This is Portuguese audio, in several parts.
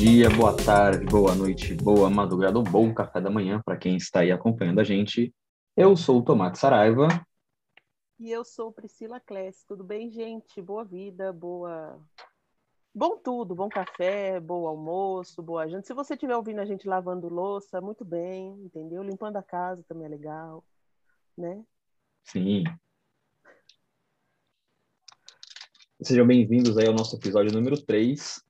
dia, boa tarde, boa noite, boa madrugada ou bom café da manhã para quem está aí acompanhando a gente. Eu sou o Tomate Saraiva. E eu sou Priscila Kless. Tudo bem, gente? Boa vida, boa. Bom tudo, bom café, bom almoço, boa gente. Se você estiver ouvindo a gente lavando louça, muito bem, entendeu? Limpando a casa também é legal, né? Sim. Sejam bem-vindos aí ao nosso episódio número 3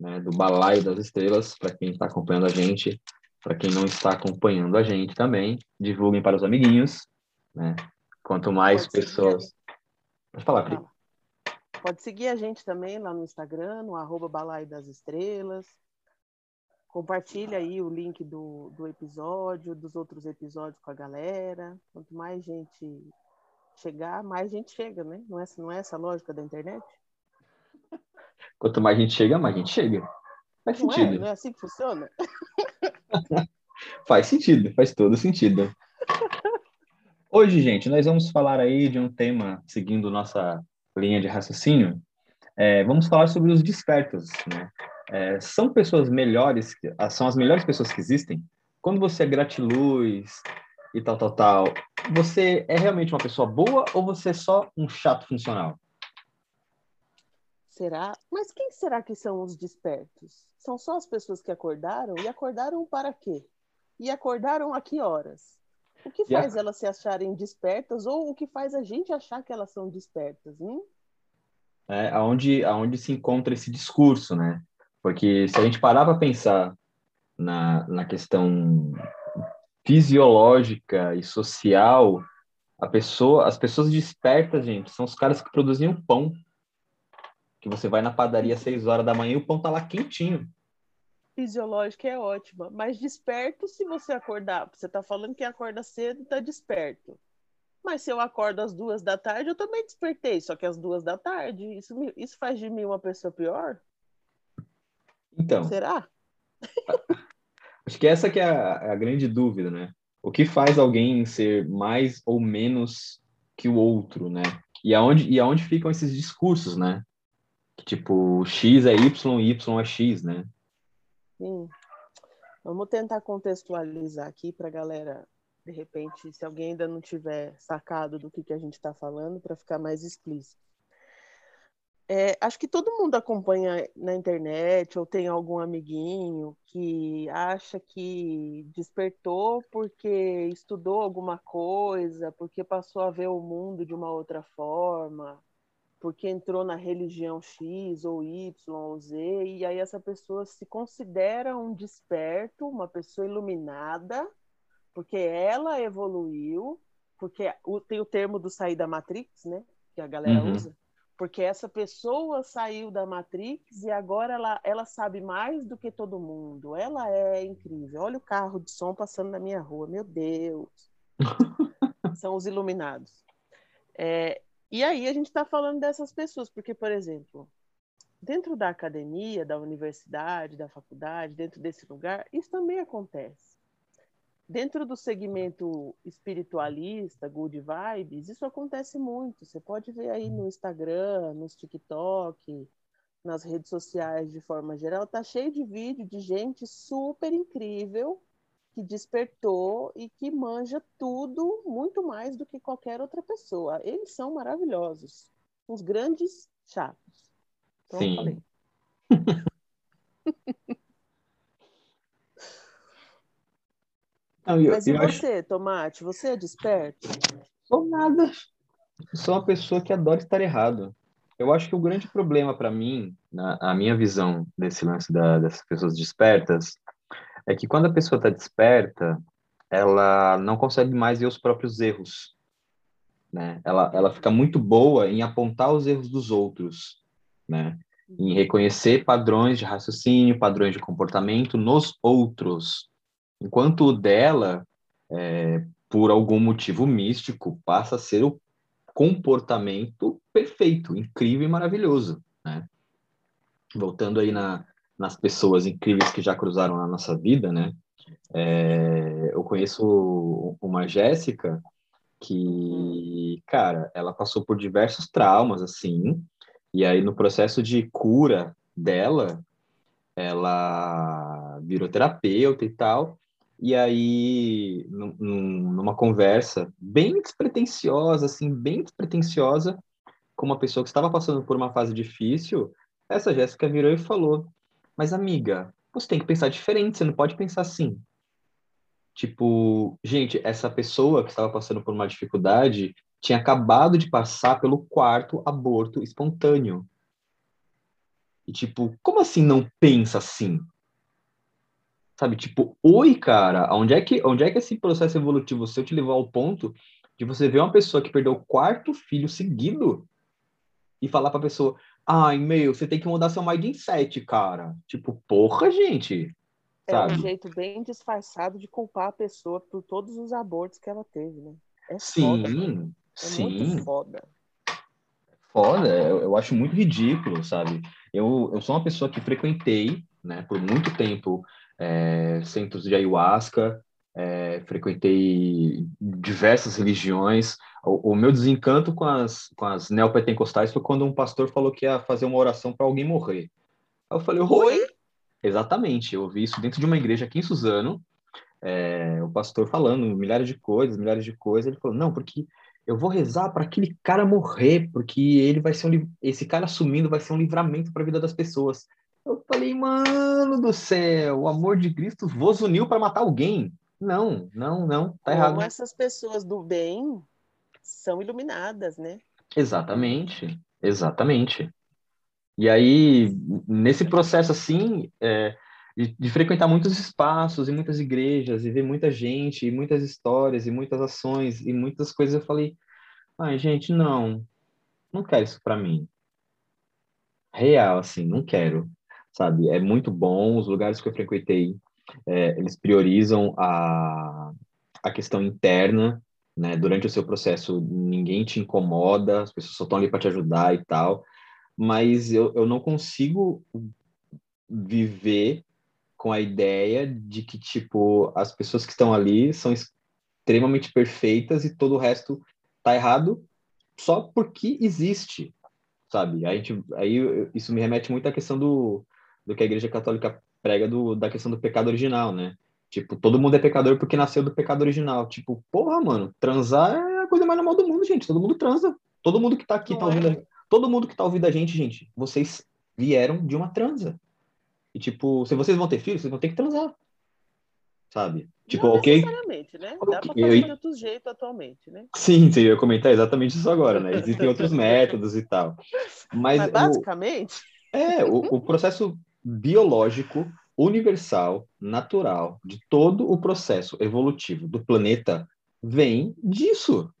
né, do Balaio das Estrelas, para quem está acompanhando a gente, para quem não está acompanhando a gente também, divulguem para os amiguinhos, né? Quanto mais Pode pessoas. Pode falar, Pri. Pode seguir a gente também lá no Instagram, no arroba Balaio das Estrelas. Compartilha aí o link do, do episódio, dos outros episódios com a galera. Quanto mais gente chegar, mais gente chega, né? Não é, não é essa a lógica da internet? Quanto mais a gente chega, mais a gente chega. Faz não é? sentido. É, não é assim que funciona? faz sentido, faz todo sentido. Hoje, gente, nós vamos falar aí de um tema, seguindo nossa linha de raciocínio, é, vamos falar sobre os despertos, né? É, são pessoas melhores, são as melhores pessoas que existem? Quando você é gratiluz e tal, tal, tal, você é realmente uma pessoa boa ou você é só um chato funcional? Será? Mas quem será que são os despertos? São só as pessoas que acordaram? E acordaram para quê? E acordaram a que horas? O que faz a... elas se acharem despertas ou o que faz a gente achar que elas são despertas? Hein? É, aonde, aonde se encontra esse discurso, né? Porque se a gente parar para pensar na, na questão fisiológica e social, a pessoa, as pessoas despertas, gente, são os caras que produzem o pão que você vai na padaria às 6 horas da manhã e o pão tá lá quentinho. Fisiológica é ótima, mas desperto se você acordar. Você tá falando que acorda cedo e tá desperto. Mas se eu acordo às duas da tarde, eu também despertei, só que às duas da tarde. Isso, isso faz de mim uma pessoa pior? Então. Será? Acho que essa que é a, a grande dúvida, né? O que faz alguém ser mais ou menos que o outro, né? E aonde, e aonde ficam esses discursos, né? Tipo, X é Y, Y é X, né? Sim. Vamos tentar contextualizar aqui para a galera, de repente, se alguém ainda não tiver sacado do que, que a gente está falando, para ficar mais explícito. É, acho que todo mundo acompanha na internet ou tem algum amiguinho que acha que despertou porque estudou alguma coisa, porque passou a ver o mundo de uma outra forma, porque entrou na religião X ou Y ou Z, e aí essa pessoa se considera um desperto, uma pessoa iluminada, porque ela evoluiu, porque tem o termo do sair da Matrix, né? Que a galera uhum. usa. Porque essa pessoa saiu da Matrix e agora ela, ela sabe mais do que todo mundo. Ela é incrível. Olha o carro de som passando na minha rua. Meu Deus. São os iluminados. É, e aí a gente está falando dessas pessoas, porque, por exemplo, dentro da academia, da universidade, da faculdade, dentro desse lugar, isso também acontece. Dentro do segmento espiritualista, good vibes, isso acontece muito. Você pode ver aí no Instagram, nos TikTok, nas redes sociais de forma geral, tá cheio de vídeo de gente super incrível que despertou e que manja tudo muito mais do que qualquer outra pessoa. Eles são maravilhosos, uns grandes chatos. Então, Sim. Não, eu, Mas e você, acho... Tomate? Você é desperto? Sou nada. Sou uma pessoa que adora estar errado. Eu acho que o grande problema para mim, na a minha visão desse lance da, dessas pessoas despertas, é que quando a pessoa está desperta, ela não consegue mais ver os próprios erros. Né? Ela, ela fica muito boa em apontar os erros dos outros, né? em reconhecer padrões de raciocínio, padrões de comportamento nos outros. Enquanto o dela, é, por algum motivo místico, passa a ser o comportamento perfeito, incrível e maravilhoso. Né? Voltando aí na, nas pessoas incríveis que já cruzaram na nossa vida, né? É, eu conheço uma Jéssica que, cara, ela passou por diversos traumas, assim, e aí no processo de cura dela, ela virou terapeuta e tal. E aí, numa conversa bem despretensiosa, assim, bem despretensiosa, com uma pessoa que estava passando por uma fase difícil, essa Jéssica virou e falou: Mas, amiga, você tem que pensar diferente, você não pode pensar assim. Tipo, gente, essa pessoa que estava passando por uma dificuldade tinha acabado de passar pelo quarto aborto espontâneo. E, tipo, como assim não pensa assim? Sabe, tipo, oi, cara, onde é que, onde é que esse processo evolutivo seu te levou ao ponto de você ver uma pessoa que perdeu o quarto filho seguido e falar pra pessoa, ai, meu, você tem que mudar seu mindset, cara. Tipo, porra, gente. Sabe? É um jeito bem disfarçado de culpar a pessoa por todos os abortos que ela teve, né? É sim, foda, é sim. muito foda. Foda, eu, eu acho muito ridículo, sabe? Eu, eu sou uma pessoa que frequentei, né, por muito tempo, é, centros de ayahuasca, é, frequentei diversas religiões. O, o, meu desencanto com as, com as neopentecostais foi quando um pastor falou que ia fazer uma oração para alguém morrer. Eu falei, oi? Exatamente, eu ouvi isso dentro de uma igreja aqui em Suzano, é, o pastor falando milhares de coisas, milhares de coisas. Ele falou, não, porque eu vou rezar para aquele cara morrer, porque ele vai ser um, esse cara assumindo vai ser um livramento para a vida das pessoas. Eu falei, mano do céu, o amor de Cristo vos uniu para matar alguém. Não, não, não, tá errado. Como essas pessoas do bem são iluminadas, né? Exatamente, exatamente. E aí, nesse processo assim, é, de, de, frequentar muitos espaços e muitas igrejas, e ver muita gente, e muitas histórias, e muitas ações, e muitas coisas, eu falei, ai, gente, não, não quero isso para mim. Real, assim, não quero sabe? É muito bom, os lugares que eu frequentei, é, eles priorizam a, a questão interna, né? Durante o seu processo, ninguém te incomoda, as pessoas só estão ali para te ajudar e tal, mas eu, eu não consigo viver com a ideia de que, tipo, as pessoas que estão ali são extremamente perfeitas e todo o resto tá errado só porque existe, sabe? A gente, aí isso me remete muito à questão do, do que a Igreja Católica prega do, da questão do pecado original, né? Tipo, todo mundo é pecador porque nasceu do pecado original. Tipo, porra, mano, transar é a coisa mais normal do mundo, gente. Todo mundo transa. Todo mundo que tá aqui Não tá ouvindo. É. Todo mundo que tá ouvindo a gente, gente, vocês vieram de uma transa. E, tipo, se vocês vão ter filhos, vocês vão ter que transar. Sabe? Tipo, Não ok. Necessariamente, né? Dá okay. pra fazer eu... de outro jeito atualmente, né? Sim, sim, eu ia comentar exatamente isso agora, né? Existem outros métodos e tal. Mas, Mas basicamente. O... É, o, o processo biológico, universal, natural, de todo o processo evolutivo do planeta vem disso.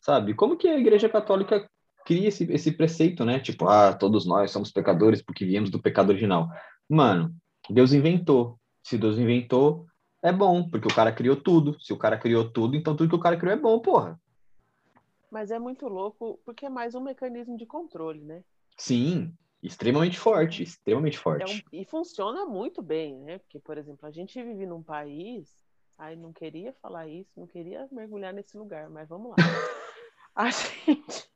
Sabe? Como que a Igreja Católica cria esse, esse preceito, né? Tipo, ah, todos nós somos pecadores porque viemos do pecado original. Mano, Deus inventou. Se Deus inventou, é bom, porque o cara criou tudo. Se o cara criou tudo, então tudo que o cara criou é bom, porra. Mas é muito louco, porque é mais um mecanismo de controle, né? Sim, Extremamente forte, extremamente forte. É um, e funciona muito bem, né? Porque, por exemplo, a gente vive num país. Ai, não queria falar isso, não queria mergulhar nesse lugar, mas vamos lá. a gente.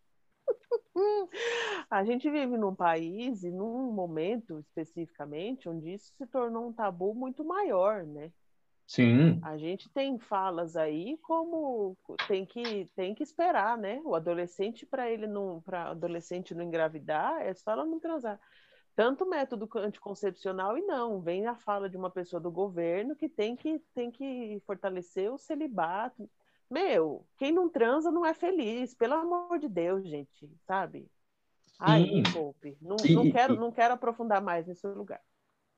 a gente vive num país e num momento especificamente onde isso se tornou um tabu muito maior, né? Sim. A gente tem falas aí como tem que tem que esperar, né? O adolescente para ele não para adolescente não engravidar é só ela não transar. Tanto método anticoncepcional e não, vem a fala de uma pessoa do governo que tem que tem que fortalecer o celibato. Meu, quem não transa não é feliz, pelo amor de Deus, gente, sabe? Ai, me poupe. Não, não quero não quero aprofundar mais nesse lugar.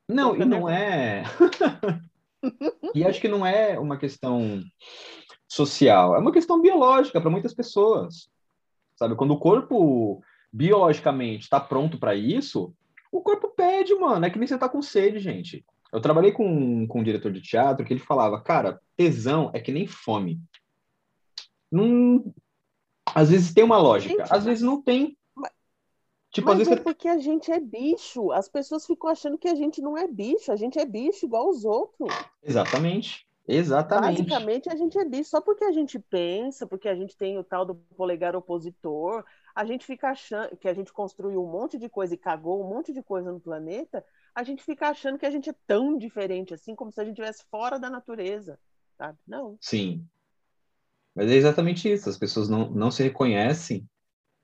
Não, e não é E acho que não é uma questão social, é uma questão biológica para muitas pessoas. Sabe, quando o corpo biologicamente está pronto para isso, o corpo pede, mano. É que nem você tá com sede, gente. Eu trabalhei com, com um diretor de teatro que ele falava, cara, tesão é que nem fome. Não... Às vezes tem uma lógica, às vezes não tem. Tipo, Mas é porque a gente é bicho. As pessoas ficam achando que a gente não é bicho. A gente é bicho igual os outros. Exatamente. Exatamente. Basicamente, a gente é bicho. Só porque a gente pensa, porque a gente tem o tal do polegar opositor, a gente fica achando que a gente construiu um monte de coisa e cagou um monte de coisa no planeta, a gente fica achando que a gente é tão diferente assim, como se a gente estivesse fora da natureza, sabe? Não. Sim. Mas é exatamente isso. As pessoas não, não se reconhecem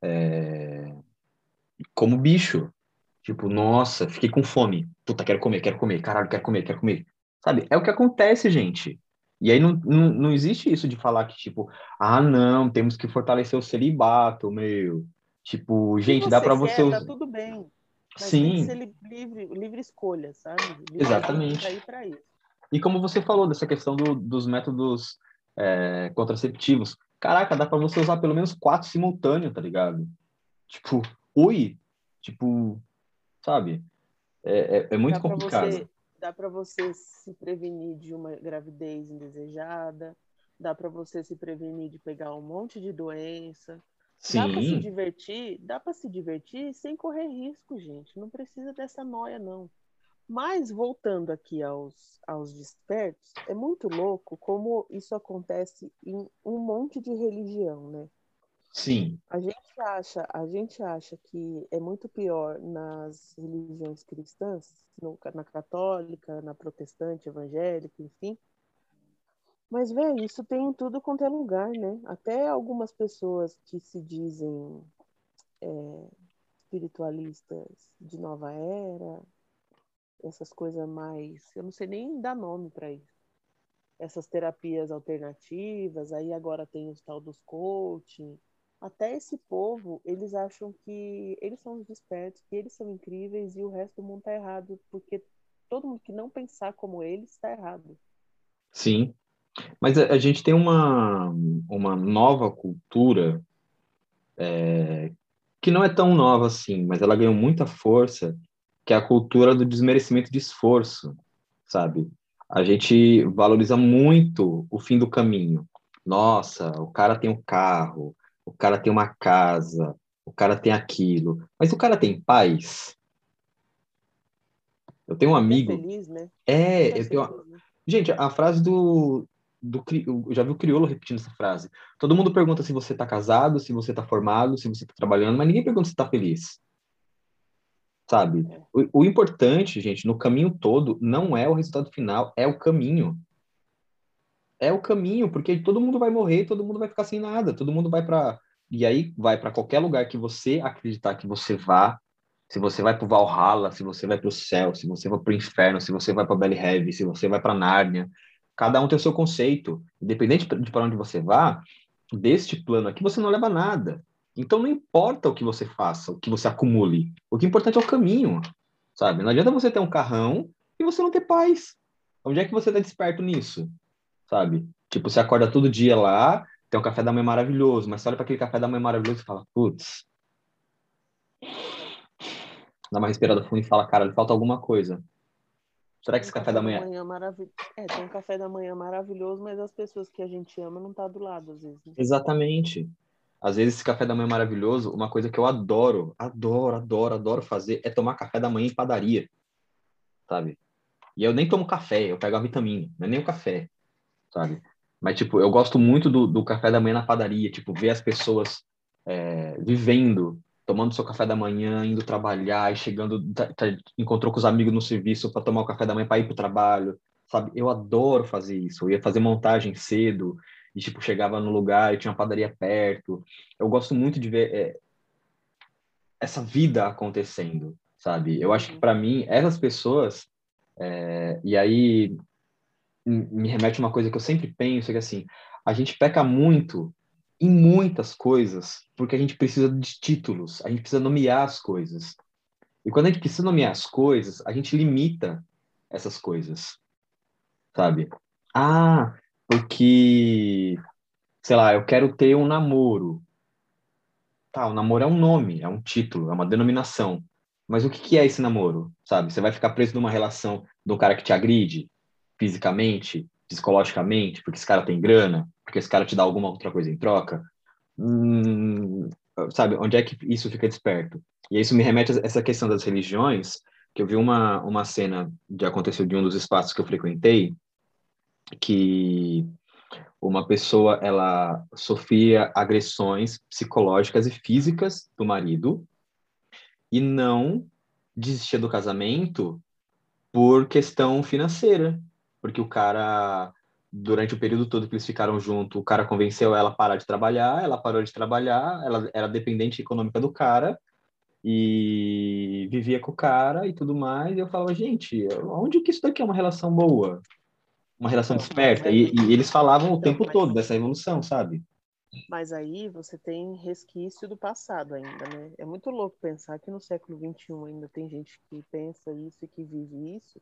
é, como bicho. Tipo, nossa, fiquei com fome. Puta, quero comer, quero comer. Caralho, quero comer, quero comer. Sabe? É o que acontece, gente. E aí não, não, não existe isso de falar que, tipo, ah, não, temos que fortalecer o celibato, meu. Tipo, gente, dá para você. Quer, tá tudo bem. Sim. Tem que ser livre, livre escolha, sabe? Livre Exatamente. E como você falou dessa questão do, dos métodos é, contraceptivos, caraca, dá para você usar pelo menos quatro simultâneos, tá ligado? Tipo, oi, tipo, sabe? É, é, é muito dá complicado. Você, dá para você se prevenir de uma gravidez indesejada, dá para você se prevenir de pegar um monte de doença. Sim. Dá para se divertir, dá para se divertir sem correr risco, gente. Não precisa dessa noia, não. Mas voltando aqui aos, aos despertos, é muito louco como isso acontece em um monte de religião, né? Sim. A gente acha, a gente acha que é muito pior nas religiões cristãs, no, na católica, na protestante, evangélica, enfim. Mas, velho, isso tem em tudo quanto é lugar, né? Até algumas pessoas que se dizem é, espiritualistas de nova era, essas coisas mais. Eu não sei nem dar nome para isso. Essas terapias alternativas, aí agora tem os tal dos coaching. Até esse povo, eles acham que eles são os despertos, que eles são incríveis e o resto do mundo tá errado, porque todo mundo que não pensar como eles está errado. Sim. Mas a, a, gente tem uma, uma nova cultura é, que não é tão nova assim, mas ela ganhou muita força, que é a cultura do desmerecimento de esforço, sabe? A gente valoriza muito o fim do caminho. Nossa, o cara tem um carro, o cara tem uma casa, o cara tem aquilo, mas o cara tem paz. Eu tenho um amigo. É feliz, né? É, eu tenho. Uma... Né? Gente, a frase do do eu já vi o crioulo repetindo essa frase. Todo mundo pergunta se você está casado, se você está formado, se você está trabalhando, mas ninguém pergunta se está feliz. Sabe? É. O, o, importante, gente, no caminho todo, não é o resultado final, é o caminho. É o caminho, porque todo mundo vai morrer, todo mundo vai ficar sem nada, todo mundo vai para e aí vai para qualquer lugar que você acreditar que você vá. Se você vai para o Valhalla, se você vai para o céu, se você vai para o inferno, se você vai para Belly Heavy, se você vai para Nárnia, Cada um tem o seu conceito. Independente de para onde você vá, deste plano aqui você não leva nada. Então não importa o que você faça, o que você acumule. O que é importante é o caminho, sabe? Não adianta você ter um carrão e você não ter paz. Onde é que você está desperto nisso, sabe? Tipo, você acorda todo dia lá, tem um café da manhã maravilhoso, mas você olha para aquele café da manhã maravilhoso e fala, putz, dá uma respirada fundo e fala, cara, falta alguma coisa. Será que esse café, café da manhã. manhã. É, tem um café da manhã maravilhoso, mas as pessoas que a gente ama não tá do lado, às vezes. Né? Exatamente. Às vezes esse café da manhã maravilhoso, uma coisa que eu adoro, adoro, adoro, adoro fazer é tomar café da manhã em padaria. Sabe? E eu nem tomo café, eu pego a vitamina, não é nem o café, sabe? Mas, tipo, eu gosto muito do, do café da manhã na padaria, tipo, ver as pessoas é, vivendo tomando seu café da manhã, indo trabalhar e chegando, tá, tá, encontrou com os amigos no serviço para tomar o café da manhã para ir para o trabalho, sabe? Eu adoro fazer isso. Eu ia fazer montagem cedo e tipo chegava no lugar e tinha uma padaria perto. Eu gosto muito de ver é, essa vida acontecendo, sabe? Eu acho que para mim essas pessoas é, e aí me remete a uma coisa que eu sempre penso que assim a gente peca muito em muitas coisas, porque a gente precisa de títulos, a gente precisa nomear as coisas. E quando a gente precisa nomear as coisas, a gente limita essas coisas, sabe? Ah, porque, sei lá, eu quero ter um namoro. Tá, o namoro é um nome, é um título, é uma denominação. Mas o que, é esse namoro, sabe? Você vai ficar preso numa relação um cara que te agride fisicamente, psicologicamente, porque esse cara tem grana, porque esse cara te dá alguma outra coisa em troca, hum, sabe, onde é que isso fica desperto? E isso me remete a essa questão das religiões, que eu vi uma, uma cena de aconteceu de um dos espaços que eu frequentei, que uma pessoa ela sofria agressões psicológicas e físicas do marido e não desistia do casamento por questão financeira, porque o cara durante o período todo que eles ficaram junto, o cara convenceu ela a parar de trabalhar, ela parou de trabalhar, ela era dependente econômica do cara e vivia com o cara e tudo mais. E eu falava, gente, onde que isso daqui é uma relação boa? Uma relação desperta? E, e, eles falavam o tempo todo dessa evolução, sabe? Mas aí você tem resquício do passado ainda, né? É muito louco pensar que no século XXI ainda tem gente que pensa isso e que vive isso.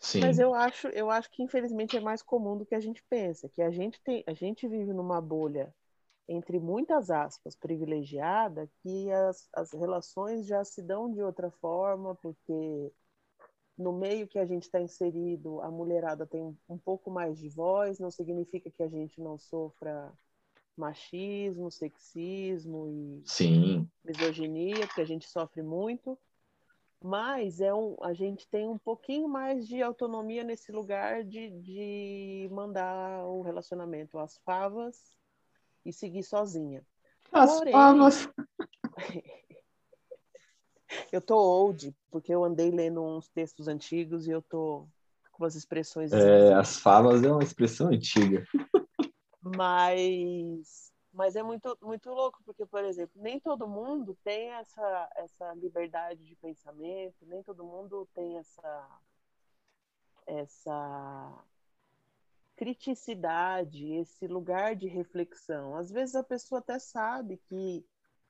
Sim. Mas eu acho, eu acho que infelizmente é mais comum do que a gente pensa, que a gente tem, a gente vive numa bolha entre muitas aspas privilegiada, que as, as relações já se dão de outra forma, porque no meio que a gente está inserido, a mulherada tem um pouco mais de voz, não significa que a gente não sofra machismo, sexismo e Sim. misoginia, porque a gente sofre muito, mas é um, a gente tem um pouquinho mais de autonomia nesse lugar de, de mandar o relacionamento às favas e seguir sozinha. As Porém, favas. eu tô old, porque eu andei lendo uns textos antigos e eu tô com as expressões. É, as favas é uma expressão antiga. Mas, mas é muito, muito louco, porque, por exemplo, nem todo mundo tem essa, essa liberdade de pensamento, nem todo mundo tem essa, essa criticidade, esse lugar de reflexão. Às vezes a pessoa até sabe que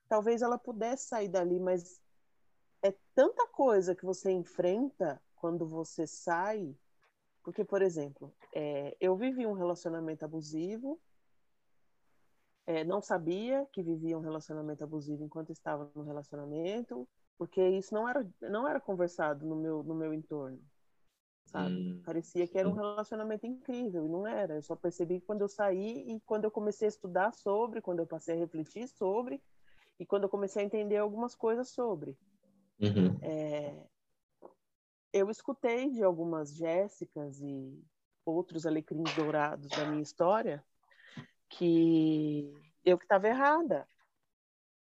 talvez ela pudesse sair dali, mas é tanta coisa que você enfrenta quando você sai porque, por exemplo, é, eu vivi um relacionamento abusivo, é, não sabia que vivia um relacionamento abusivo enquanto estava no relacionamento, porque isso não era, não era conversado no meu, no meu entorno, sabe? Hum. Parecia que era um relacionamento incrível, e não era. Eu só percebi quando eu saí e quando eu comecei a estudar sobre, quando eu passei a refletir sobre, e quando eu comecei a entender algumas coisas sobre. Uhum. É, eu escutei de algumas Jéssicas e outros alecrins dourados da minha história que eu que estava errada,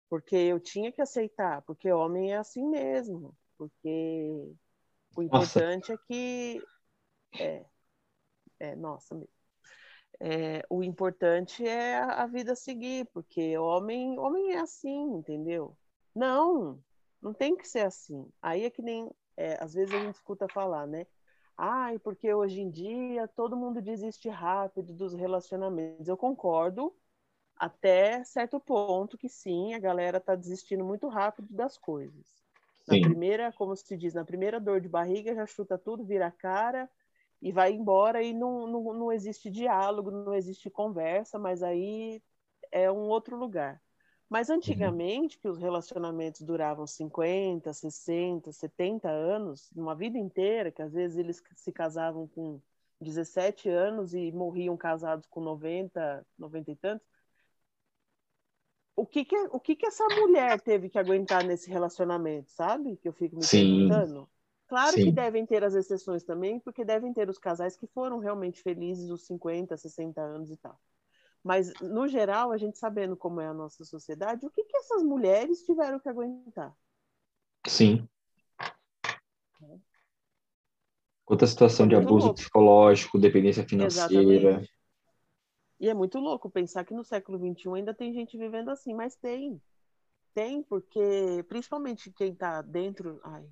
porque eu tinha que aceitar, porque homem é assim mesmo, porque o importante nossa. é que é, é nossa é, o importante é a, a vida seguir, porque homem homem é assim, entendeu? Não, não tem que ser assim. Aí é que nem é, às vezes a gente escuta falar, né? Ai, porque hoje em dia todo mundo desiste rápido dos relacionamentos. Eu concordo até certo ponto que sim, a galera está desistindo muito rápido das coisas. Na sim. primeira, como se diz, na primeira dor de barriga já chuta tudo, vira a cara e vai embora e não, não, não existe diálogo, não existe conversa, mas aí é um outro lugar. Mas uhum. antigamente, que os relacionamentos duravam 50, 60, 70 anos, uma vida inteira, que às vezes eles se casavam com 17 anos e morriam casados com 90, 90 e tantos. O que que, o que que essa mulher teve que aguentar nesse relacionamento, sabe? Que eu fico me Sim. perguntando. Claro Sim. que devem ter as exceções também, porque devem ter os casais que foram realmente felizes os 50, 60 anos e tal. Mas, no geral, a gente sabendo como é a nossa sociedade, o que, que essas mulheres tiveram que aguentar? Sim. Outra situação é de abuso louco. psicológico, dependência financeira. Exatamente. E é muito louco pensar que no século XXI ainda tem gente vivendo assim, mas tem. Tem, porque principalmente quem está dentro. Ai,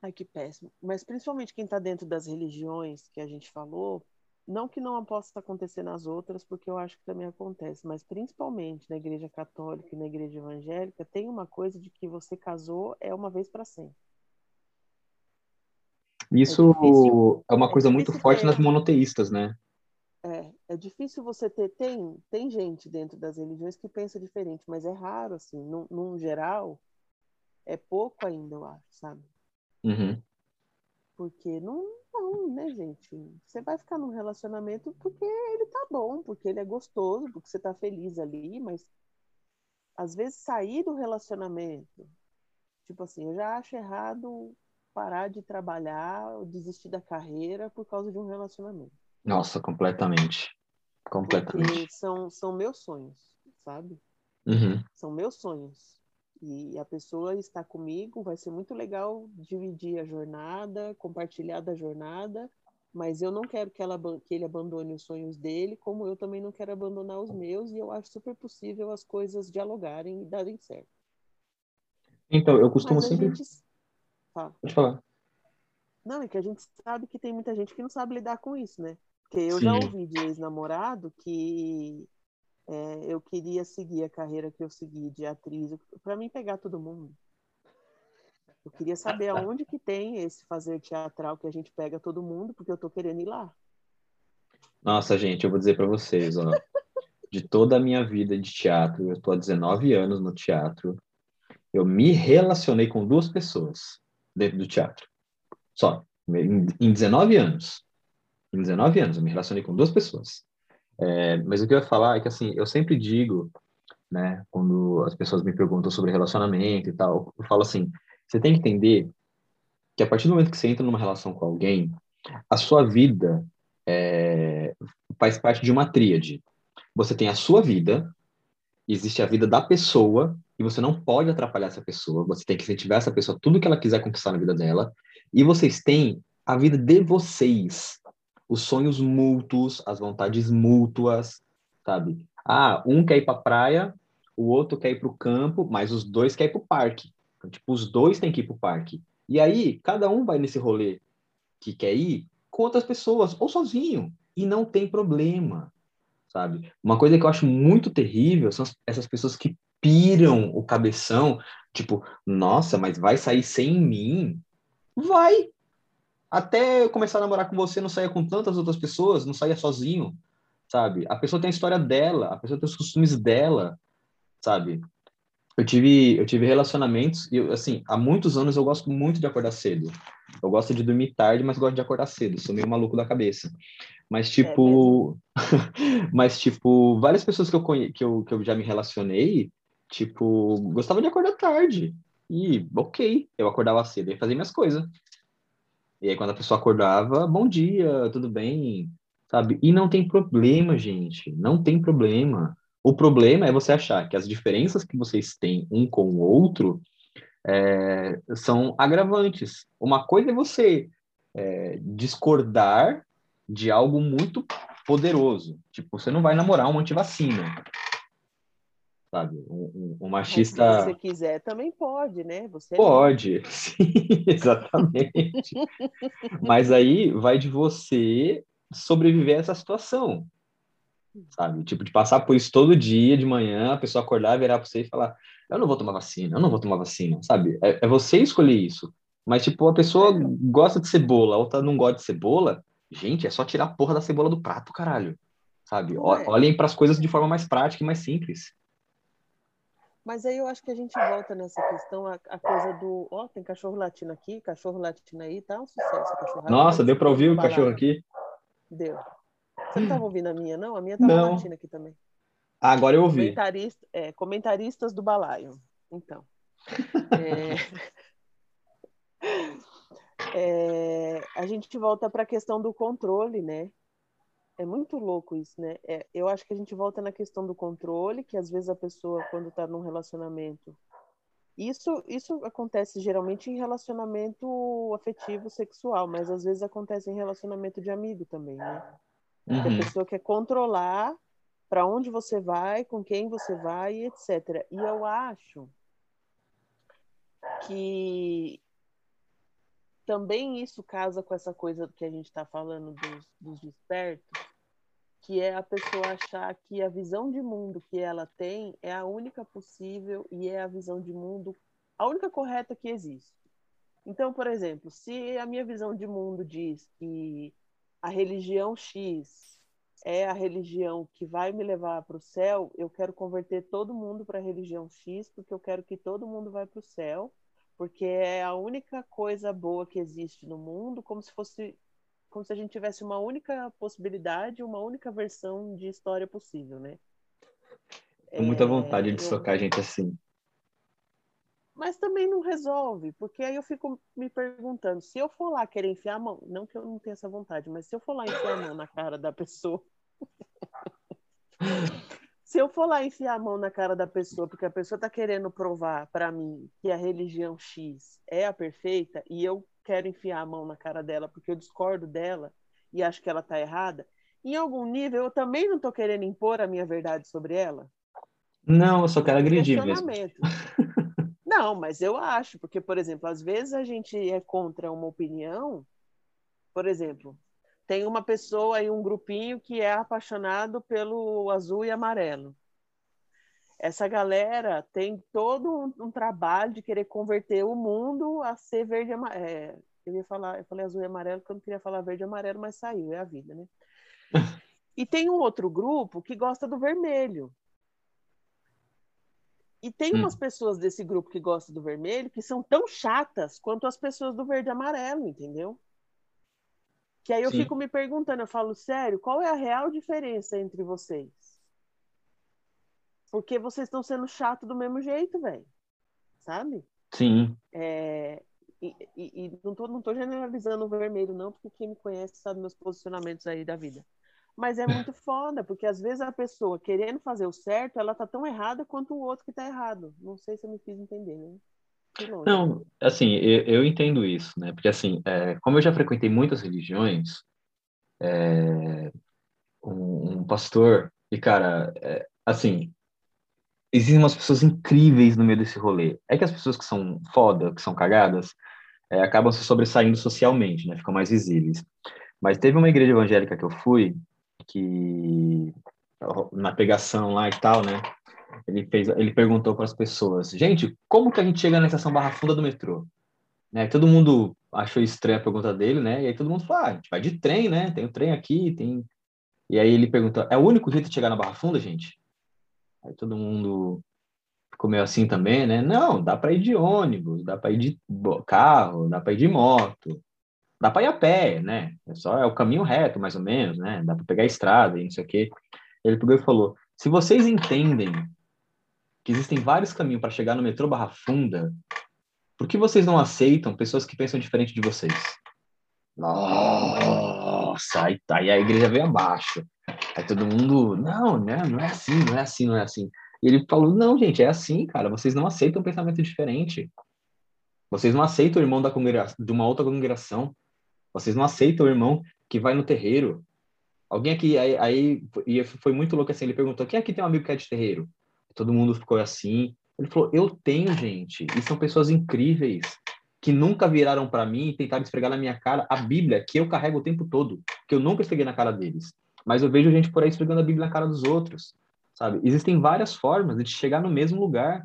ai, que péssimo. Mas principalmente quem está dentro das religiões que a gente falou, não que não possa acontecer nas outras, porque eu acho que também acontece, mas principalmente na igreja católica e na igreja evangélica, tem uma coisa de que você casou é uma vez para sempre. Isso é, é uma coisa é muito forte ter, nas monoteístas, né? É, é difícil você ter. Tem, tem gente dentro das religiões que pensa diferente, mas é raro, assim. Num, num geral, é pouco ainda, eu acho, sabe? Uhum. Porque não, não, né, gente? Você vai ficar num relacionamento porque ele tá bom, porque ele é gostoso, porque você tá feliz ali, mas às vezes sair do relacionamento, tipo assim, eu já acho errado parar de trabalhar, desistir da carreira por causa de um relacionamento. Nossa, completamente. Completamente. Porque são, são meus sonhos, sabe? Uhum. São meus sonhos. E a pessoa está comigo, vai ser muito legal dividir a jornada, compartilhar da jornada, mas eu não quero que, ela, que ele abandone os sonhos dele, como eu também não quero abandonar os meus, e eu acho super possível as coisas dialogarem e darem certo. Então, eu costumo sempre. Gente... Fala. Pode falar. Não, é que a gente sabe que tem muita gente que não sabe lidar com isso, né? Porque eu Sim. já ouvi de ex-namorado que é, eu queria seguir a carreira que eu segui de atriz, para mim pegar todo mundo. Eu queria saber aonde que tem esse fazer teatral que a gente pega todo mundo, porque eu tô querendo ir lá. Nossa, gente, eu vou dizer para vocês, ó, de toda a minha vida de teatro, eu tô há 19 anos no teatro, eu me relacionei com duas pessoas dentro do teatro. Só, em 19 anos. Em 19 anos, eu me relacionei com duas pessoas. É, mas o que eu ia falar é que, assim, eu sempre digo, né, quando as pessoas me perguntam sobre relacionamento e tal, eu falo assim, você tem que entender que a partir do momento que você entra numa relação com alguém, a sua vida é, faz parte de uma tríade. Você tem a sua vida, existe a vida da pessoa, e você não pode atrapalhar essa pessoa, você tem que incentivar essa pessoa tudo que ela quiser conquistar na vida dela, e vocês têm a vida de vocês, os sonhos mútuos, as vontades mútuas, sabe? Ah, um quer ir para praia, o outro quer ir para o campo, mas os dois querem ir para o parque. Então, tipo, os dois têm que ir para o parque. E aí, cada um vai nesse rolê que quer ir com outras pessoas, ou sozinho. E não tem problema, sabe? Uma coisa que eu acho muito terrível são essas pessoas que piram o cabeção, tipo, nossa, mas vai sair sem mim? Vai, até eu começar a namorar com você, não saía com tantas outras pessoas, não saía sozinho, sabe? A pessoa tem a história dela, a pessoa tem os costumes dela, sabe? Eu tive, eu tive relacionamentos e, assim, há muitos anos eu gosto muito de acordar cedo. Eu gosto de dormir tarde, mas gosto de acordar cedo. Sou meio maluco da cabeça. Mas, tipo... É mas, tipo, várias pessoas que eu, conhe... que, eu, que eu já me relacionei, tipo, gostava de acordar tarde. E, ok, eu acordava cedo e fazia minhas coisas. E aí, quando a pessoa acordava, bom dia, tudo bem, sabe? E não tem problema, gente, não tem problema. O problema é você achar que as diferenças que vocês têm um com o outro é, são agravantes. Uma coisa é você é, discordar de algo muito poderoso. Tipo, você não vai namorar uma antivacina sabe? Um, um, machista. Mas se você quiser, também pode, né? Você é pode, sim, exatamente. Mas aí vai de você sobreviver a essa situação, sabe? Tipo, de passar por isso todo dia de manhã, a pessoa acordar, virar para você e falar: Eu não vou tomar vacina, eu não vou tomar vacina, sabe? É, é você escolher isso. Mas, tipo, a pessoa é. gosta de cebola, a outra não gosta de cebola. Gente, é só tirar a porra da cebola do prato, caralho. Sabe? Olhem para as coisas de forma mais prática e mais simples. Mas aí eu acho que a gente volta nessa questão, a, a coisa do. Ó, oh, tem cachorro latino aqui, cachorro latino aí, tá um sucesso. Cachorro Nossa, deu para ouvir o cachorro aqui? Deu. Você não estava ouvindo a minha, não? A minha estava latindo aqui também. Ah, agora eu ouvi. Comentarista, é, comentaristas do balaio. Então. É... é, a gente volta para a questão do controle, né? É muito louco isso, né? É, eu acho que a gente volta na questão do controle, que às vezes a pessoa, quando está num relacionamento. Isso, isso acontece geralmente em relacionamento afetivo, sexual, mas às vezes acontece em relacionamento de amigo também, né? Uhum. A pessoa quer controlar para onde você vai, com quem você vai, etc. E eu acho que também isso casa com essa coisa que a gente está falando dos, dos despertos, que é a pessoa achar que a visão de mundo que ela tem é a única possível e é a visão de mundo, a única correta que existe. Então, por exemplo, se a minha visão de mundo diz que a religião X é a religião que vai me levar para o céu, eu quero converter todo mundo para a religião X, porque eu quero que todo mundo vá para o céu porque é a única coisa boa que existe no mundo, como se fosse como se a gente tivesse uma única possibilidade, uma única versão de história possível, né? Com muita é, vontade de eu... socar a gente assim. Mas também não resolve, porque aí eu fico me perguntando, se eu for lá querer enfiar a mão, não que eu não tenha essa vontade, mas se eu for lá enfiar a mão na cara da pessoa, se eu for lá enfiar a mão na cara da pessoa, porque a pessoa está querendo provar para mim que a religião X é a perfeita, e eu quero enfiar a mão na cara dela porque eu discordo dela e acho que ela está errada, em algum nível eu também não estou querendo impor a minha verdade sobre ela? Não, eu só quero agredir mesmo. Não, mas eu acho, porque, por exemplo, às vezes a gente é contra uma opinião, por exemplo, tem uma pessoa e um grupinho que é apaixonado pelo azul e amarelo. Essa galera tem todo um, um trabalho de querer converter o mundo a ser verde e amarelo. É, eu ia falar, eu falei azul e amarelo porque eu não queria falar verde e amarelo, mas saiu, é a vida, né? e tem um outro grupo que gosta do vermelho. E tem hum. umas pessoas desse grupo que gostam do vermelho que são tão chatas quanto as pessoas do verde e amarelo, entendeu? Que aí eu Sim. fico me perguntando, eu falo, sério, qual é a real diferença entre vocês? Porque vocês estão sendo chato do mesmo jeito, velho. Sabe? Sim. É, e, e, e, não, tô, não tô generalizando o vermelho, não, porque quem me conhece sabe meus posicionamentos aí da vida. Mas é muito foda, porque às vezes a pessoa querendo fazer o certo, ela tá tão errada quanto o outro que tá errado. Não sei se eu me fiz entender, né? Não, assim, eu, eu, entendo isso, né? Porque, assim, é, como eu já frequentei muitas religiões, é, um, um, pastor, e, cara, é, assim, existem umas pessoas incríveis no meio desse rolê. É que as pessoas que são foda, que são cagadas, é, acabam se sobressaindo socialmente, né? Ficam mais visíveis. Mas teve uma igreja evangélica que eu fui, que na pegação lá e tal, né? Ele, fez, ele perguntou para as pessoas, gente, como que a gente chega na estação Barra Funda do metrô? Né? Todo mundo achou estranha a pergunta dele, né? E aí todo mundo falou, ah, a gente vai de trem, né? Tem o um trem aqui, tem... E aí ele perguntou, é o único jeito de chegar na Barra Funda, gente? Aí todo mundo ficou meio assim também, né? Não, dá para ir de ônibus, dá para ir de carro, dá para ir de moto, dá para ir a pé, né? É só é o caminho reto, mais ou menos, né? Dá para pegar a estrada e não sei o quê. Ele pegou e falou: se vocês entendem que existem vários caminhos para chegar no metrô Barra Funda, por que vocês não aceitam pessoas que pensam diferente de vocês? Nossa, aí, aí a igreja veio abaixo. Aí todo mundo, não, né, não é assim, não é assim, não é assim. E ele falou, não, gente, é assim, cara, vocês não aceitam um pensamento diferente. Vocês não aceitam o irmão da de uma outra congregação. Vocês não aceitam o irmão que vai no terreiro. Alguém aqui, aí, aí foi muito louco assim, ele perguntou, quem aqui tem um amigo que é de terreiro? todo mundo ficou assim. Ele falou: Eu tenho, gente, e são pessoas incríveis que nunca viraram para mim e tentaram esfregar na minha cara a Bíblia, que eu carrego o tempo todo, que eu nunca esfreguei na cara deles. Mas eu vejo gente por aí esfregando a Bíblia na cara dos outros, sabe? Existem várias formas de chegar no mesmo lugar,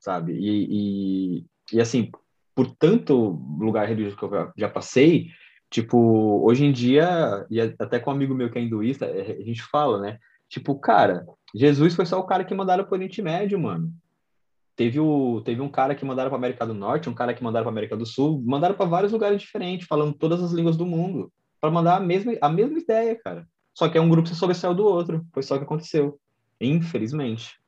sabe? E, e, e assim, por tanto lugar religioso que eu já passei, tipo, hoje em dia, e até com um amigo meu que é hinduísta, a gente fala, né? Tipo, cara, Jesus foi só o cara que mandaram pro Oriente Médio, mano. Teve, o, teve um cara que mandaram para América do Norte, um cara que mandaram para América do Sul, mandaram para vários lugares diferentes, falando todas as línguas do mundo, para mandar a mesma, a mesma ideia, cara. Só que é um grupo se sobressaiu do outro. Foi só o que aconteceu. Infelizmente.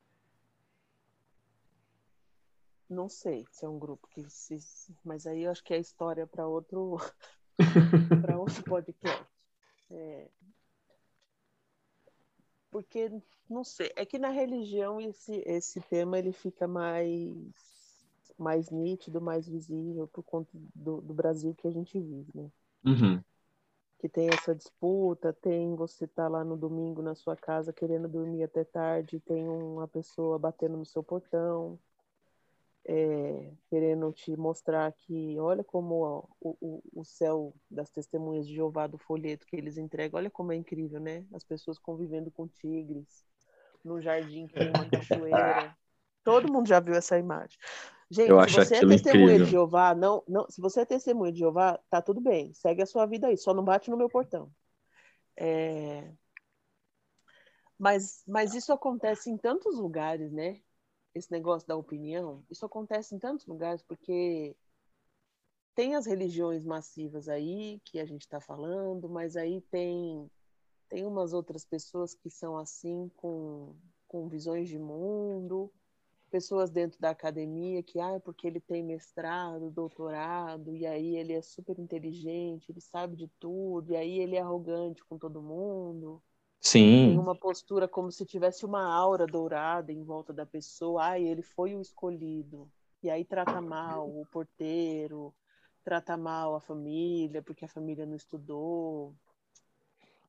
Não sei se é um grupo que se. Mas aí eu acho que é história para outro. para outro podcast. É, porque não sei, é que na religião esse esse tema ele fica mais mais nítido, mais visível por conta do, do Brasil que a gente vive, né? Uhum. Que tem essa disputa, tem você tá lá no domingo na sua casa querendo dormir até tarde, tem uma pessoa batendo no seu portão, é, querendo te mostrar que olha como ó, o, o, o céu das testemunhas de Jeová do folheto que eles entregam, olha como é incrível, né? As pessoas convivendo com tigres, num jardim que tem uma cachoeira. Todo mundo já viu essa imagem. Gente, Eu se você é testemunha incrível. de Jeová, não, não, se você é testemunha de Jeová, tá tudo bem, segue a sua vida aí, só não bate no meu portão. É... Mas, mas isso acontece em tantos lugares, né? esse negócio da opinião, isso acontece em tantos lugares, porque tem as religiões massivas aí que a gente está falando, mas aí tem tem umas outras pessoas que são assim com, com visões de mundo, pessoas dentro da academia que ah, porque ele tem mestrado, doutorado, e aí ele é super inteligente, ele sabe de tudo, e aí ele é arrogante com todo mundo. Sim. Tem uma postura como se tivesse uma aura dourada em volta da pessoa. Ai, ele foi o escolhido. E aí trata mal o porteiro, trata mal a família, porque a família não estudou.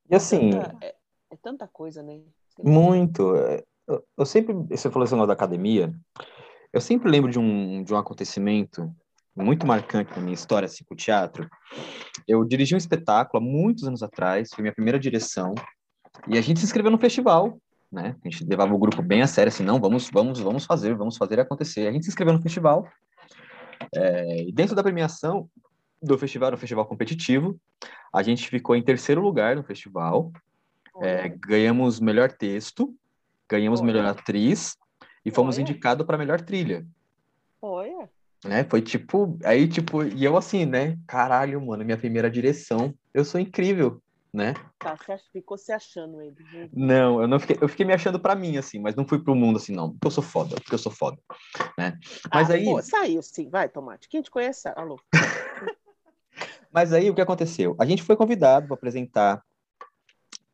E assim. É tanta, é, é tanta coisa, né? Muito. É, eu, eu sempre. Você falou negócio da academia. Eu sempre lembro de um, de um acontecimento muito marcante na minha história assim, com o teatro. Eu dirigi um espetáculo há muitos anos atrás, foi minha primeira direção, e a gente se inscreveu no festival, né? A gente levava o grupo bem a sério, assim, não, vamos, vamos, vamos fazer, vamos fazer acontecer. A gente se inscreveu no festival, é, e dentro da premiação do festival, era um festival competitivo, a gente ficou em terceiro lugar no festival, é, ganhamos melhor texto, ganhamos Olha. melhor atriz, e fomos indicados para melhor trilha. Olha! Né? Foi tipo, aí tipo, e eu assim, né? Caralho, mano, minha primeira direção. Eu sou incrível, né? Tá, você ficou se achando ele. Né? Não, eu não fiquei, eu fiquei me achando para mim assim, mas não fui pro mundo assim não, porque eu sou foda, porque eu sou foda, né? Mas ah, aí pô, saiu sim, vai, Tomate. Quem te conhece, alô. mas aí o que aconteceu? A gente foi convidado para apresentar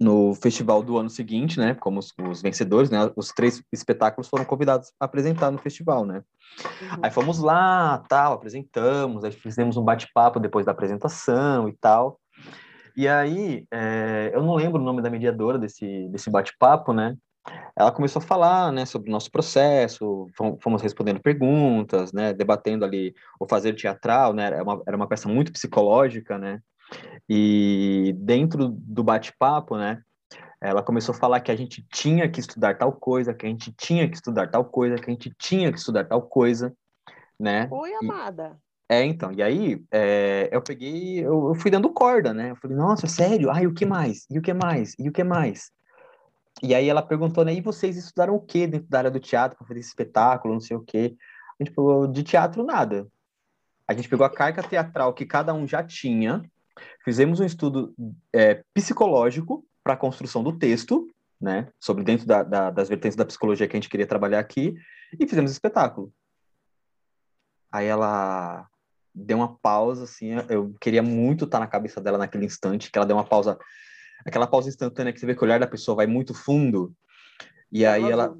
no festival do ano seguinte, né? Como os, os, vencedores, né? Os três espetáculos foram convidados a apresentar no festival, né? Uhum. Aí fomos lá, tal, apresentamos, aí fizemos um bate-papo depois da apresentação e tal. E aí, é, eu não lembro o nome da mediadora desse, desse bate-papo, né? Ela começou a falar, né, sobre o nosso processo, fomos respondendo perguntas, né, debatendo ali o fazer teatral, né, era uma, era uma peça muito psicológica, né, e dentro do bate-papo, né, ela começou a falar que a gente tinha que estudar tal coisa, que a gente tinha que estudar tal coisa, que a gente tinha que estudar tal coisa, né? Oi, amada. E, é, então, e aí é, eu peguei, eu, eu, fui dando corda, né? Eu falei, nossa, sério? Ai, o que mais? E o que mais? E o que mais? E aí ela perguntou, né, e vocês estudaram o que dentro da área do teatro para fazer esse espetáculo, não sei o quê? A gente falou, de teatro, nada. A gente pegou a carga teatral que cada um já tinha, Fizemos um estudo é, psicológico para a construção do texto, né, sobre dentro da, da, das vertentes da psicologia que a gente queria trabalhar aqui, e fizemos espetáculo. Aí ela deu uma pausa, assim, eu queria muito estar na cabeça dela naquele instante, que ela deu uma pausa, aquela pausa instantânea que você vê que o olhar da pessoa vai muito fundo, e aí ela...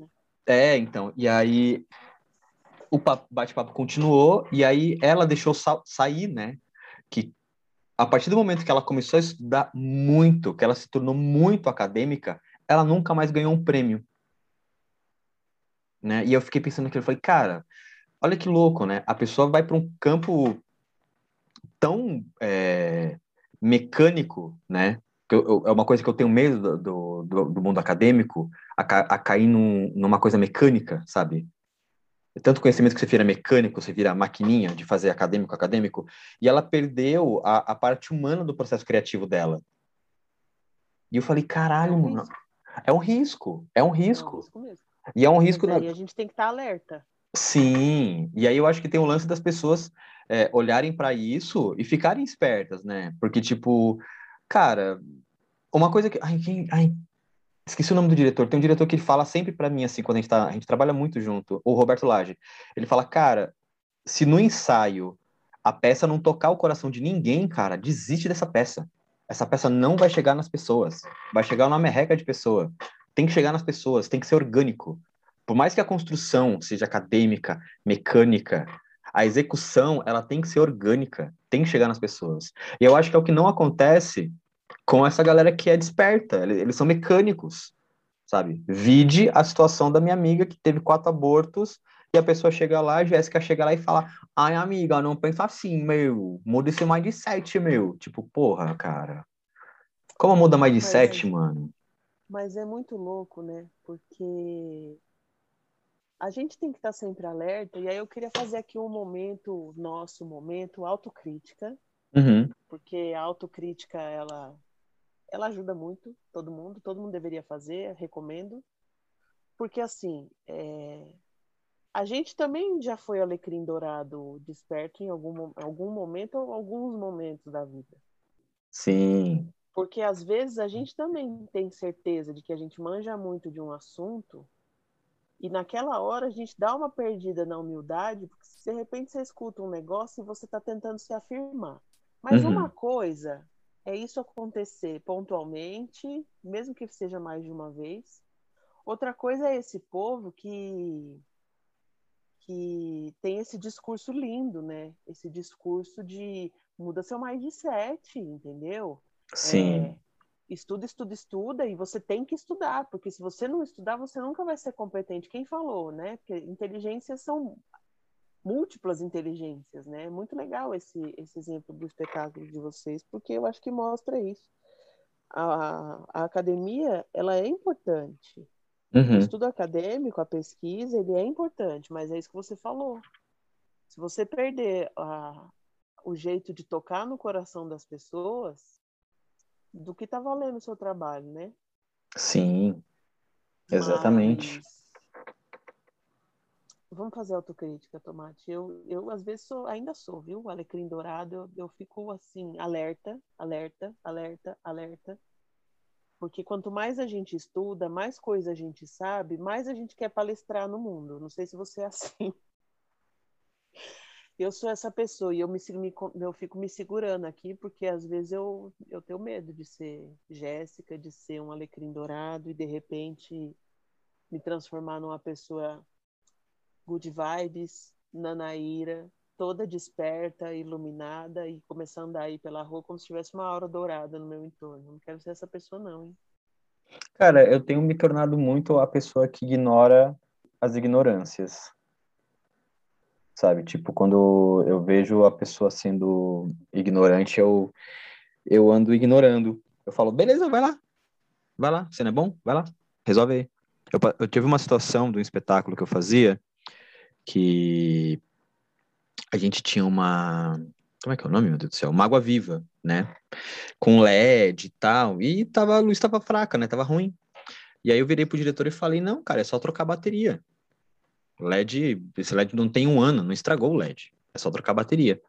É, então, e aí o bate-papo continuou, e aí ela deixou sa sair, né, que a partir do momento que ela começou a estudar muito, que ela se tornou muito acadêmica, ela nunca mais ganhou um prêmio. Né? E eu fiquei pensando naquilo, eu falei, cara, olha que louco, né? A pessoa vai para um campo tão é, mecânico, né? é uma coisa que eu tenho medo do, do, do mundo acadêmico, a, a cair num, numa coisa mecânica, sabe? Tanto conhecimento que você vira mecânico, você vira maquininha de fazer acadêmico, acadêmico, e ela perdeu a, a parte humana do processo criativo dela. E eu falei, caralho, é um mano, é um risco, é um risco. É um risco mesmo. E é um risco... Mas na... a gente tem que estar tá alerta. Sim, e aí eu acho que tem o lance das pessoas é, olharem para isso e ficarem espertas, né? Porque, tipo, cara, uma coisa que... Ai, quem... Ai, Esqueci o nome do diretor. Tem um diretor que fala sempre para mim, assim, quando a gente, tá, a gente trabalha muito junto, o Roberto Lage. Ele fala, cara, se no ensaio a peça não tocar o coração de ninguém, cara, desiste dessa peça. Essa peça não vai chegar nas pessoas. Vai chegar uma merreca de pessoa. Tem que chegar nas pessoas, tem que ser orgânico. Por mais que a construção seja acadêmica, mecânica, a execução, ela tem que ser orgânica, tem que chegar nas pessoas. E eu acho que é o que não acontece com essa galera que é desperta, eles, são mecânicos, sabe? Vide a situação da minha amiga que teve quatro abortos e a pessoa chega lá, a Jéssica chega lá e fala: Ai, amiga, não pensa assim, meu. Muda esse mais de sete, meu. Tipo, porra, cara. Como muda mais de mas sete, é, mano? Mas é muito louco, né? Porque a gente tem que estar sempre alerta. E aí eu queria fazer aqui um momento, nosso momento, autocrítica. Uhum. Porque a autocrítica, ela ela ajuda muito todo mundo, todo mundo deveria fazer, recomendo. Porque, assim, é... a gente também já foi alecrim dourado desperto em algum, algum momento ou alguns momentos da vida. Sim. Porque, às vezes, a gente também tem certeza de que a gente manja muito de um assunto e naquela hora a gente dá uma perdida na humildade, porque de repente você escuta um negócio e você está tentando se afirmar. Mas uhum. uma coisa é isso acontecer pontualmente, mesmo que seja mais de uma vez. Outra coisa é esse povo que que tem esse discurso lindo, né? Esse discurso de muda seu mindset, entendeu? Sim. É, estuda, estuda, estuda, e você tem que estudar, porque se você não estudar, você nunca vai ser competente. Quem falou, né? Porque inteligências são múltiplas inteligências, né? É muito legal esse, esse exemplo do espetáculo de vocês, porque eu acho que mostra isso. A, a academia, ela é importante. Uhum. O estudo acadêmico, a pesquisa, ele é importante, mas é isso que você falou. Se você perder a, o jeito de tocar no coração das pessoas, do que está valendo o seu trabalho, né? Sim, exatamente. Mas Vamos fazer autocrítica, Tomate. Eu, eu às vezes sou, ainda sou, viu? O alecrim dourado, eu, eu fico assim, alerta, alerta, alerta, alerta. Porque quanto mais a gente estuda, mais coisa a gente sabe, mais a gente quer palestrar no mundo. Não sei se você é assim. Eu sou essa pessoa e eu, me, me, eu fico me segurando aqui, porque às vezes eu, eu tenho medo de ser Jéssica, de ser um alecrim dourado e de repente me transformar numa pessoa good vibes, Nanaíra, toda desperta, iluminada e começar a aí pela rua como se tivesse uma aura dourada no meu entorno. Não quero ser essa pessoa, não, hein? Cara, eu tenho me tornado muito a pessoa que ignora as ignorâncias. Sabe? Tipo, quando eu vejo a pessoa sendo ignorante, eu, eu ando ignorando. Eu falo, beleza, vai lá. Vai lá, você não é bom? Vai lá, resolve aí. Eu, eu tive uma situação de um espetáculo que eu fazia que a gente tinha uma. Como é que é o nome, meu Deus do céu? Uma água viva, né? Com LED e tal. E tava, a luz estava fraca, né? Tava ruim. E aí eu virei pro diretor e falei: não, cara, é só trocar a bateria. LED, esse LED não tem um ano, não estragou o LED. É só trocar a bateria.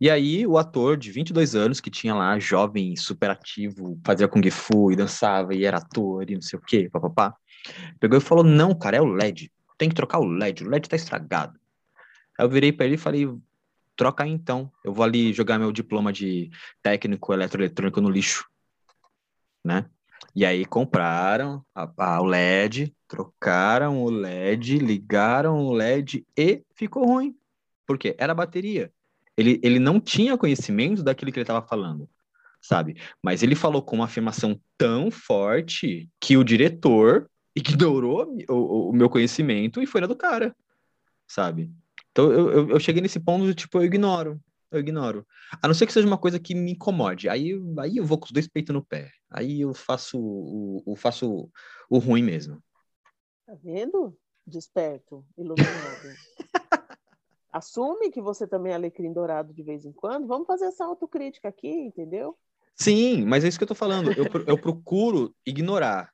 E aí, o ator de 22 anos, que tinha lá, jovem, super ativo, fazia Kung Fu e dançava e era ator e não sei o quê, papapá, pegou e falou: Não, cara, é o LED tem que trocar o LED, o LED tá estragado. Aí eu virei para ele e falei, troca aí então, eu vou ali jogar meu diploma de técnico eletroeletrônico no lixo, né? E aí compraram a, a, o LED, trocaram o LED, ligaram o LED e ficou ruim. Por quê? Era bateria. Ele, ele não tinha conhecimento daquilo que ele estava falando, sabe? Mas ele falou com uma afirmação tão forte que o diretor ignorou o, o, meu conhecimento e foi na do cara, sabe? Então eu, eu, eu, cheguei nesse ponto de tipo, eu ignoro, eu ignoro. A não ser que seja uma coisa que me incomode. Aí, aí eu vou com os dois peitos no pé. Aí eu faço o, o faço o ruim mesmo. Tá vendo? Desperto, iluminado. Assume que você também é alecrim dourado de vez em quando. Vamos fazer essa autocrítica aqui, entendeu? Sim, mas é isso que eu tô falando. Eu, eu procuro ignorar.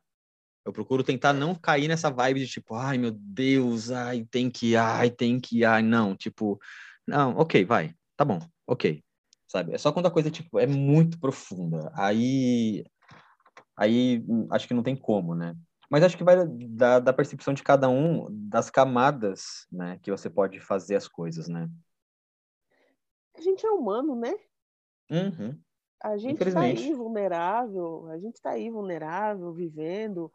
Eu procuro tentar não cair nessa vibe de tipo, ai meu Deus, ai tem que, ai tem que, ai não, tipo, não, ok, vai, tá bom, ok, sabe? É só quando a coisa tipo é muito profunda, aí, aí acho que não tem como, né? Mas acho que vai da, da percepção de cada um, das camadas, né, que você pode fazer as coisas, né? A gente é humano, né? Uhum. A gente está aí vulnerável, a gente está aí vulnerável, vivendo,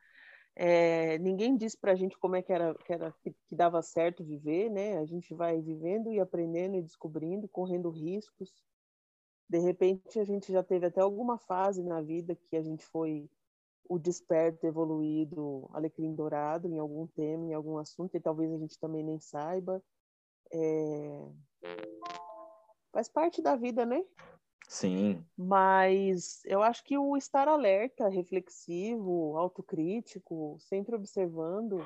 é, ninguém disse para a gente como é que era, que era que, dava certo viver, né? A gente vai vivendo e aprendendo e descobrindo, correndo riscos. De repente a gente já teve até alguma fase na vida que a gente foi o desperto, evoluído, alecrim dourado em algum tema, em algum assunto, e talvez a gente também nem saiba. É... Faz parte da vida, né? Sim. Mas eu acho que o estar alerta, reflexivo, autocrítico, sempre observando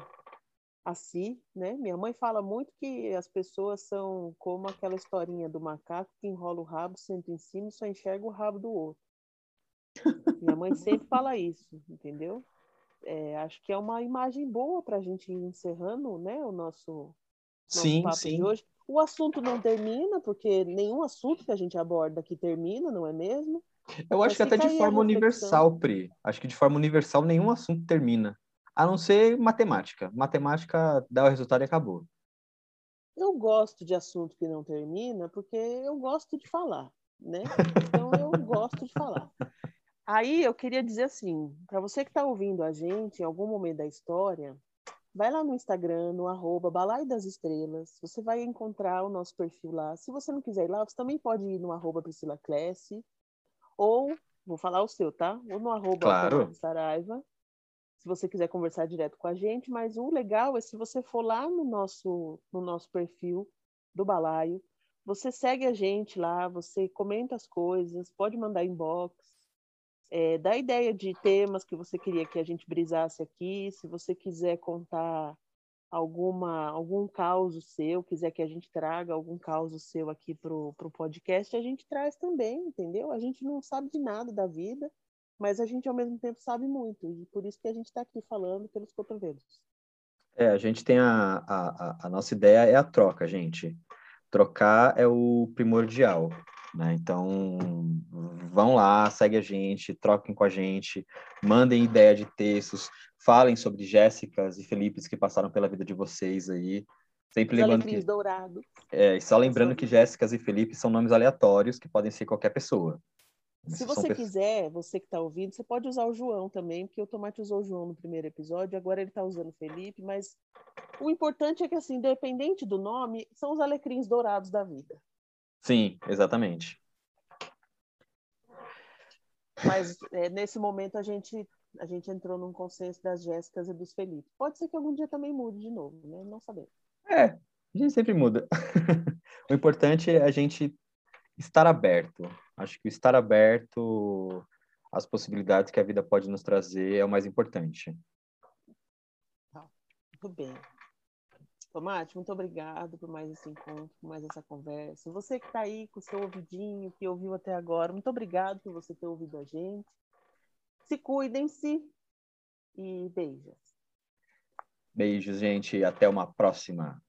a si, né? Minha mãe fala muito que as pessoas são como aquela historinha do macaco que enrola o rabo, senta em cima e só enxerga o rabo do outro. Minha mãe sempre fala isso, entendeu? É, acho que é uma imagem boa para a gente ir encerrando, né? O nosso, nosso sim, papo sim. de hoje. O assunto não termina, porque nenhum assunto que a gente aborda aqui termina, não é mesmo? Eu acho Mas que até de forma universal, Pri. Acho que de forma universal nenhum assunto termina. A não ser matemática. Matemática dá o resultado e acabou. Eu gosto de assunto que não termina, porque eu gosto de falar. né? Então eu gosto de falar. Aí eu queria dizer assim, para você que está ouvindo a gente em algum momento da história, vai lá no Instagram, no arroba Balai das Estrelas, você vai encontrar o nosso perfil lá. Se você não quiser ir lá, você também pode ir no arroba Priscila Clesse, ou, vou falar o seu, tá? Ou no arroba claro. Saraiva, se você quiser conversar direto com a gente, mas o legal é se você for lá no nosso, no nosso perfil do Balaio, você segue a gente lá, você comenta as coisas, pode mandar inbox, é, dá ideia de temas que você queria que a gente brisasse aqui, se você quiser contar alguma algum caso seu, quiser que a gente traga algum caso seu aqui pro, pro podcast, a gente traz também, entendeu? A gente não sabe de nada da vida, mas a gente ao mesmo tempo sabe muito, e por isso que a gente está aqui falando pelos cotovelos. É, a gente tem a, a, a nossa ideia é a troca, gente. Trocar é o primordial, né? Então, vão lá, segue a gente, troquem com a gente, mandem ideia de textos, falem sobre Jéssicas e Felipes que passaram pela vida de vocês aí. Sempre lembrando que dourado. É, só lembrando que Jéssicas e Felipe são nomes aleatórios que podem ser qualquer pessoa. Se você quiser, você que está ouvindo, você pode usar o João também, porque o Tomate usou o João no primeiro episódio, agora ele está usando o Felipe, mas o importante é que, assim, independente do nome, são os alecrins dourados da vida. Sim, exatamente. Mas é, nesse momento a gente a gente entrou num consenso das Jéssicas e dos Felipe. Pode ser que algum dia também mude de novo, né? Não sabemos. É, a gente sempre muda. o importante é a gente estar aberto. Acho que o estar aberto às possibilidades que a vida pode nos trazer é o mais importante. Tá, muito bem. Tomate, muito obrigado por mais esse encontro, por mais essa conversa. Você que está aí com o seu ouvidinho, que ouviu até agora, muito obrigado por você ter ouvido a gente. Se cuidem-se e beijos. Beijos, gente. Até uma próxima.